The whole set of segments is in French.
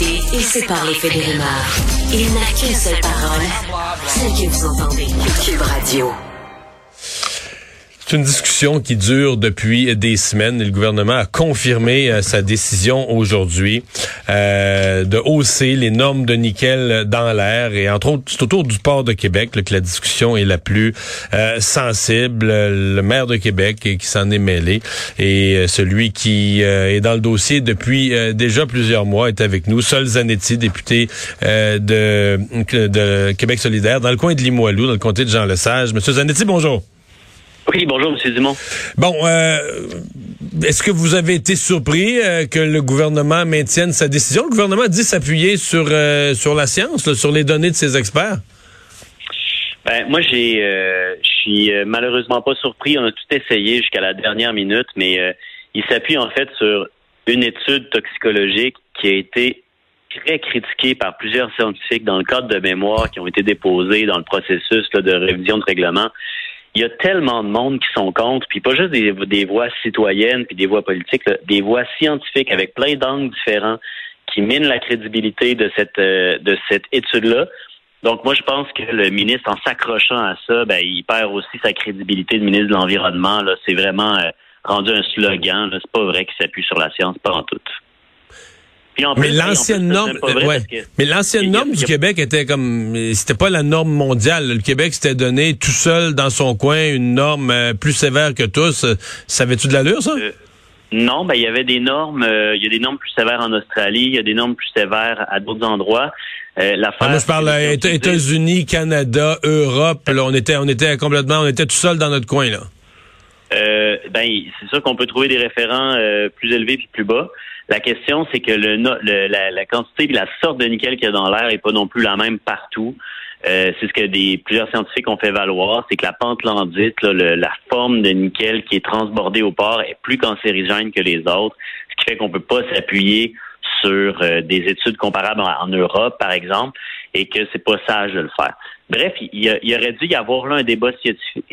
et sépare les faits des rumeurs. Il n'a qu'une seule parole, celle que vous entendez. Cube Radio. Une discussion qui dure depuis des semaines. Le gouvernement a confirmé euh, sa décision aujourd'hui euh, de hausser les normes de nickel dans l'air. Et entre autres, c'est autour du port de Québec que la discussion est la plus euh, sensible. Le maire de Québec qui s'en est mêlé et euh, celui qui euh, est dans le dossier depuis déjà plusieurs mois est avec nous. Sol Zanetti, député de, de Québec solidaire dans le coin de Limoilou, dans le comté de Jean-Lesage. Monsieur Zanetti, bonjour. Oui, bonjour, Monsieur Dumont. Bon, euh, est-ce que vous avez été surpris euh, que le gouvernement maintienne sa décision? Le gouvernement dit s'appuyer sur euh, sur la science, là, sur les données de ses experts. Ben, moi, j'ai, je suis malheureusement pas surpris. On a tout essayé jusqu'à la dernière minute, mais il s'appuie en fait sur une étude toxicologique qui a été très critiquée par plusieurs scientifiques dans le cadre de mémoires qui ont été déposés dans le processus là, de révision de règlement il y a tellement de monde qui sont contre, puis pas juste des, des voix citoyennes, puis des voix politiques, des voix scientifiques avec plein d'angles différents qui minent la crédibilité de cette euh, cette étude-là. Donc moi je pense que le ministre, en s'accrochant à ça, ben, il perd aussi sa crédibilité de ministre de l'environnement. Là, c'est vraiment euh, rendu un slogan. C'est pas vrai qu'il s'appuie sur la science, pas en tout mais l'ancienne norme, mais l'ancienne norme du Québec était comme, c'était pas la norme mondiale. Le Québec s'était donné tout seul dans son coin une norme euh, plus sévère que tous. Savais-tu de l'allure ça? Euh, Non, ben il y avait des normes. Euh, il y a des normes plus sévères en Australie. Il y a des normes plus sévères à d'autres endroits. la ah, moi, je parle États-Unis, Canada, Europe. Là, on était, on était complètement, on était tout seul dans notre coin là. ben, c'est sûr qu'on peut trouver des référents plus élevés puis plus bas. La question, c'est que le, la, quantité et la sorte de nickel qu'il y a dans l'air n'est pas non plus la même partout. Euh, c'est ce que des plusieurs scientifiques ont fait valoir, c'est que la pente landite, la forme de nickel qui est transbordée au port est plus cancérigène que les autres, ce qui fait qu'on peut pas s'appuyer sur euh, des études comparables en, Europe, par exemple, et que c'est pas sage de le faire. Bref, il, y aurait dû y avoir là un débat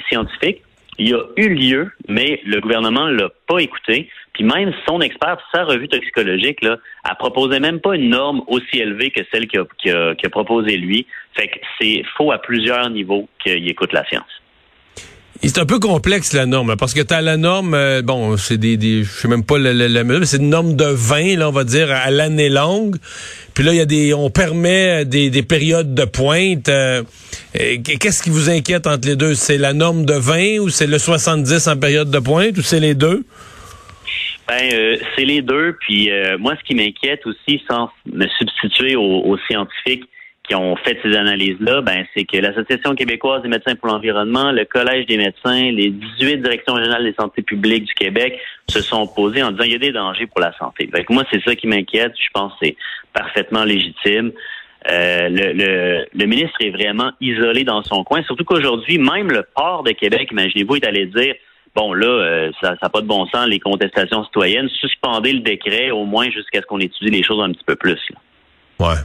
scientifique. Il a eu lieu, mais le gouvernement l'a pas écouté. Puis même son expert, sa revue toxicologique, là, elle proposait même pas une norme aussi élevée que celle qu'il a, a, proposée lui. Fait que c'est faux à plusieurs niveaux qu'il écoute la science. C'est un peu complexe la norme, parce que tu as la norme, euh, bon, c'est des, des, je sais même pas la, la, mais c'est une norme de 20, là, on va dire, à l'année longue. Puis là, il y a des, on permet des, des périodes de pointe. Euh, qu'est-ce qui vous inquiète entre les deux? C'est la norme de 20 ou c'est le 70 en période de pointe ou c'est les deux? Ben, euh, c'est les deux. Puis euh, moi, ce qui m'inquiète aussi, sans me substituer aux, scientifiques qui ont fait ces analyses-là, ben, c'est que l'Association québécoise des médecins pour l'environnement, le Collège des médecins, les 18 directions régionales des santé publiques du Québec se sont opposés en disant qu'il y a des dangers pour la santé. Fait moi, c'est ça qui m'inquiète. Je pense que c'est parfaitement légitime. Euh, le, le, ministre est vraiment isolé dans son coin, surtout qu'aujourd'hui, même le port de Québec, imaginez-vous, est allé dire bon, là, euh, ça n'a pas de bon sens, les contestations citoyennes. Suspendez le décret, au moins jusqu'à ce qu'on étudie les choses un petit peu plus. Là. Ouais.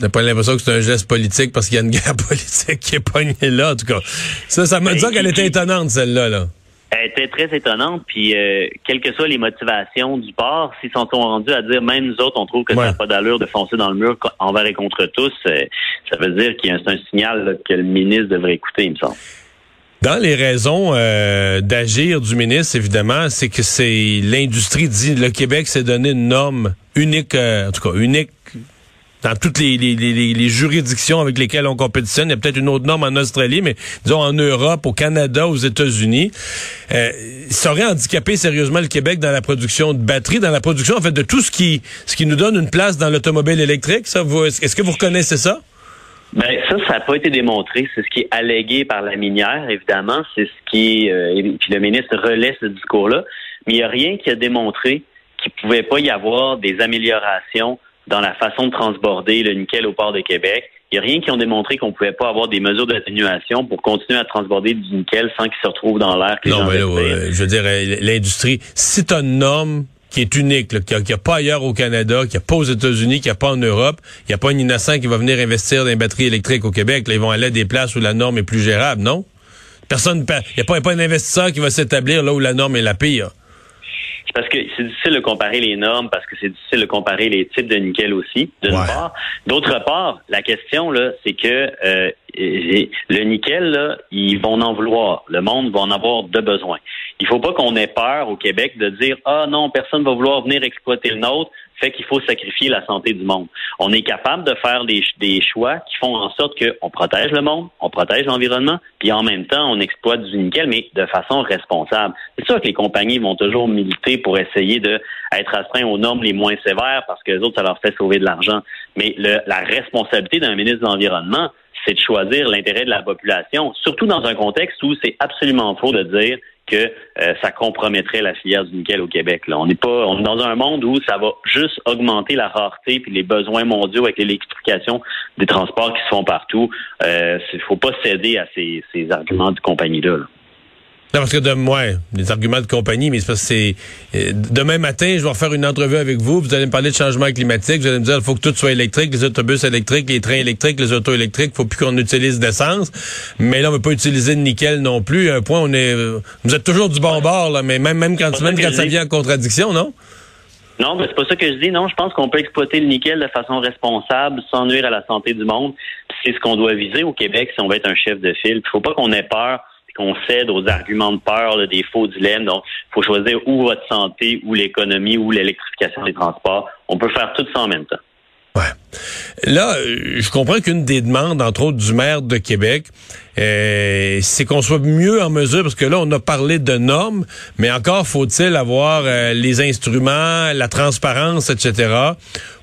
T'as pas l'impression que c'est un geste politique parce qu'il y a une guerre politique qui est pognée là, en tout cas. Ça, ça m'a dit qu'elle était étonnante, celle-là. Là. Elle était très étonnante, puis euh, quelles que soient les motivations du port, s'ils s'en sont rendus à dire, même nous autres, on trouve que ça n'a pas d'allure de foncer dans le mur envers et contre tous, euh, ça veut dire qu'il y a un, signal que le ministre devrait écouter, il me semble. Dans les raisons euh, d'agir du ministre, évidemment, c'est que c'est l'industrie dit le Québec s'est donné une norme unique, euh, en tout cas unique dans toutes les, les, les, juridictions avec lesquelles on compétitionne. Il y a peut-être une autre norme en Australie, mais disons en Europe, au Canada, aux États-Unis. Euh, ça aurait handicapé sérieusement le Québec dans la production de batteries, dans la production en fait de tout ce qui ce qui nous donne une place dans l'automobile électrique. Ça, est-ce que vous reconnaissez ça? Ben ça, ça n'a pas été démontré. C'est ce qui est allégué par la minière, évidemment. C'est ce qui euh, puis le ministre relaie ce discours-là. Mais il n'y a rien qui a démontré qu'il ne pouvait pas y avoir des améliorations dans la façon de transborder le nickel au port de Québec. Il n'y a rien qui a démontré qu'on ne pouvait pas avoir des mesures d'atténuation pour continuer à transborder du nickel sans qu'il se retrouve dans l'air. Non, mais là, je veux dire, l'industrie, si tu une norme qui est unique, qu'il n'y a, pas ailleurs au Canada, qu'il n'y a pas aux États-Unis, qu'il n'y a pas en Europe. Il n'y a pas un innocent qui va venir investir dans les batteries électriques au Québec. Là, ils vont aller à des places où la norme est plus gérable, non? Personne, il n'y a, pas un investisseur qui va s'établir là où la norme est la pire. Parce que c'est difficile de comparer les normes, parce que c'est difficile de comparer les types de nickel aussi, d'une part. D'autre part, la question, là, c'est que euh, le nickel, là, ils vont en vouloir. Le monde va en avoir de besoin. Il faut pas qu'on ait peur au Québec de dire Ah non, personne va vouloir venir exploiter le nôtre fait qu'il faut sacrifier la santé du monde. On est capable de faire des, des choix qui font en sorte qu'on protège le monde, on protège l'environnement, puis en même temps, on exploite du nickel, mais de façon responsable. C'est sûr que les compagnies vont toujours militer pour essayer d'être astreints aux normes les moins sévères parce que les autres, ça leur fait sauver de l'argent. Mais le, la responsabilité d'un ministre de l'Environnement, c'est de choisir l'intérêt de la population, surtout dans un contexte où c'est absolument faux de dire que euh, ça compromettrait la filière du nickel au Québec. Là. On n'est pas on est dans un monde où ça va juste augmenter la rareté puis les besoins mondiaux avec l'électrification des transports qui se font partout. Il euh, ne faut pas céder à ces, ces arguments de compagnie-là. là non, parce que de moi, les arguments de compagnie, mais c'est parce que c'est euh, demain matin, je vais refaire une entrevue avec vous. Vous allez me parler de changement climatique. Vous allez me dire, il faut que tout soit électrique, les autobus électriques, les trains électriques, les autos électriques. Faut plus qu'on utilise d'essence. Mais là, on ne peut pas utiliser de nickel non plus. un point, on est, vous êtes toujours du bon bord, là, mais même, même quand, même quand ça vient en contradiction, non? Non, mais c'est pas ça que je dis. Non, je pense qu'on peut exploiter le nickel de façon responsable, sans nuire à la santé du monde. C'est ce qu'on doit viser au Québec si on veut être un chef de file. Il faut pas qu'on ait peur qu'on cède aux arguments de peur, des faux dilemmes. Donc, faut choisir ou votre santé, ou l'économie, ou l'électrification des transports. On peut faire tout ça en même temps. Ouais. Là, euh, je comprends qu'une des demandes, entre autres, du maire de Québec, euh, c'est qu'on soit mieux en mesure, parce que là, on a parlé de normes, mais encore faut-il avoir euh, les instruments, la transparence, etc.,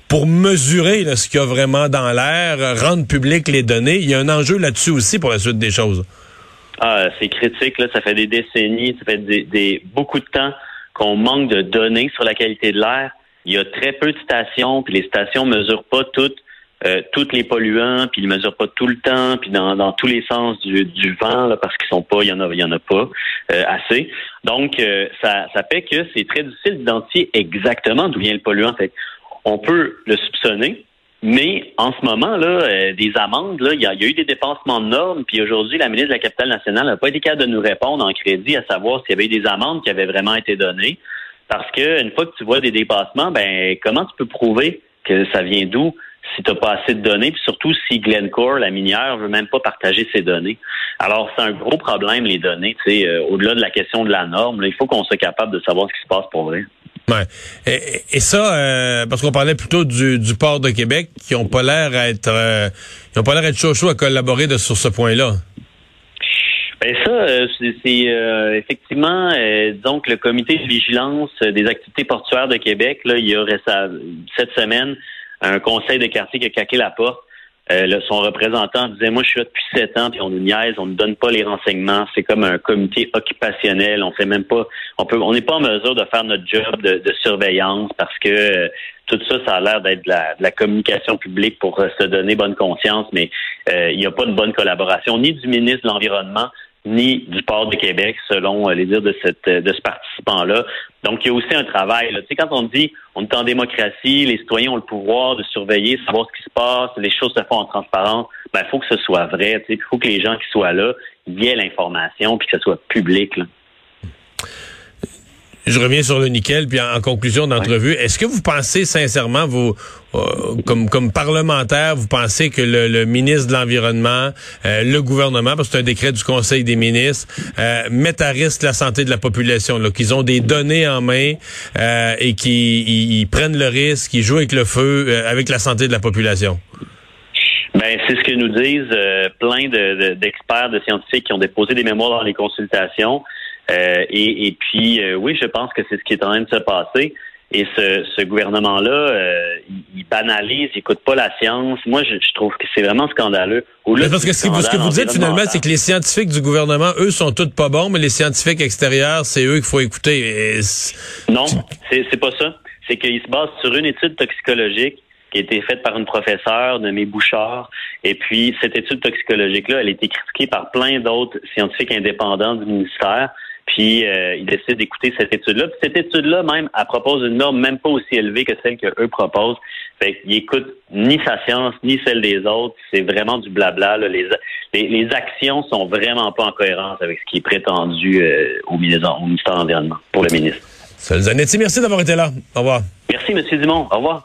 pour mesurer ce qu'il y a vraiment dans l'air, rendre public les données. Il y a un enjeu là-dessus aussi pour la suite des choses. Ah, c'est critique. Là, ça fait des décennies, ça fait des, beaucoup de temps qu'on manque de données sur la qualité de l'air. Il y a très peu de stations, puis les stations mesurent pas toutes euh, toutes les polluants, puis ils mesurent pas tout le temps, puis dans, dans tous les sens du, du vent, là, parce qu'ils sont pas, il y en a, il y en a pas euh, assez. Donc euh, ça, ça fait que c'est très difficile d'identifier exactement d'où vient le polluant. Fait on peut le soupçonner, mais en ce moment, là, euh, des amendes, là, il y, a eu des dépassements de normes, puis aujourd'hui, la ministre de la Capitale nationale n'a pas été capable de nous répondre en crédit à savoir s'il y avait eu des amendes qui avaient vraiment été données. Parce que une fois que tu vois des dépassements, ben comment tu peux prouver que ça vient d'où si tu n'as pas assez de données, puis surtout si Glencore, la minière, veut même pas partager ses données? Alors, c'est un gros problème, les données. Tu sais, euh, au-delà de la question de la norme, il faut qu'on soit capable de savoir ce qui se passe pour vrai. Et, ça, euh, parce qu'on parlait plutôt du, port de Québec, qui ont pas l'air à être, euh, ils ont pas l'air être chaud chaud à collaborer de, sur ce point-là. Ben ça, euh, c'est effectivement, donc le comité de vigilance des activités portuaires de Québec, là, il y ça, cette semaine un conseil de quartier qui a caqué la porte euh, son représentant disait moi je suis là depuis sept ans puis on nous niaise, on ne donne pas les renseignements, c'est comme un comité occupationnel, on fait même pas, on peut, on n'est pas en mesure de faire notre job de, surveillance parce que euh, tout ça, ça a l'air d'être de la, communication publique pour euh, se donner bonne conscience, mais il n'y a pas de bonne collaboration ni du ministre de l'environnement ni du port de Québec, selon les dires de, cette, de ce participant-là. Donc, il y a aussi un travail. Tu sais, quand on dit on est en démocratie, les citoyens ont le pouvoir de surveiller, savoir ce qui se passe, les choses se font en transparence, ben, il faut que ce soit vrai. Il faut que les gens qui soient là, aient l'information puis que ce soit public. Je reviens sur le nickel, puis en, conclusion d'entrevue, est-ce que vous pensez sincèrement, vous, euh, comme, comme parlementaire, vous pensez que le, ministre de l'Environnement, euh, le gouvernement, parce que c'est un décret du Conseil des ministres, euh, mettent à risque la santé de la population, qu'ils ont des données en main et qu'ils prennent le risque, qu'ils jouent avec le feu, avec la santé de la population? Ben, c'est ce que nous disent plein d'experts, de, de scientifiques qui ont déposé des mémoires dans les consultations. Euh, et, puis, euh, oui, je pense que c'est ce qui est en train de se passer. Et ce, gouvernement-là, euh, il banalise, il écoute pas la science. Moi, je, trouve que c'est vraiment scandaleux. parce que ce, que vous dites finalement, c'est que les scientifiques du gouvernement, eux, sont tous pas bons, mais les scientifiques extérieurs, c'est eux qu'il faut écouter. non, c'est pas ça. C'est qu'ils se basent sur une étude toxicologique qui a été faite par une professeure nommée Bouchard. Et puis, cette étude toxicologique-là, elle a été critiquée par plein d'autres scientifiques indépendants du ministère. Puis euh, ils décident d'écouter cette étude-là. Puis cette étude-là, même, elle propose une norme même pas aussi élevée que celle qu'eux proposent. Fait qu'ils écoutent ni sa science, ni celle des autres. C'est vraiment du blabla. Les, les, actions sont vraiment pas en cohérence avec ce qui est prétendu euh, au, ministère, au ministère de l'Environnement, pour le ministre. Zanetti, merci d'avoir été là. Au revoir. Merci, M. Dumont. Au revoir.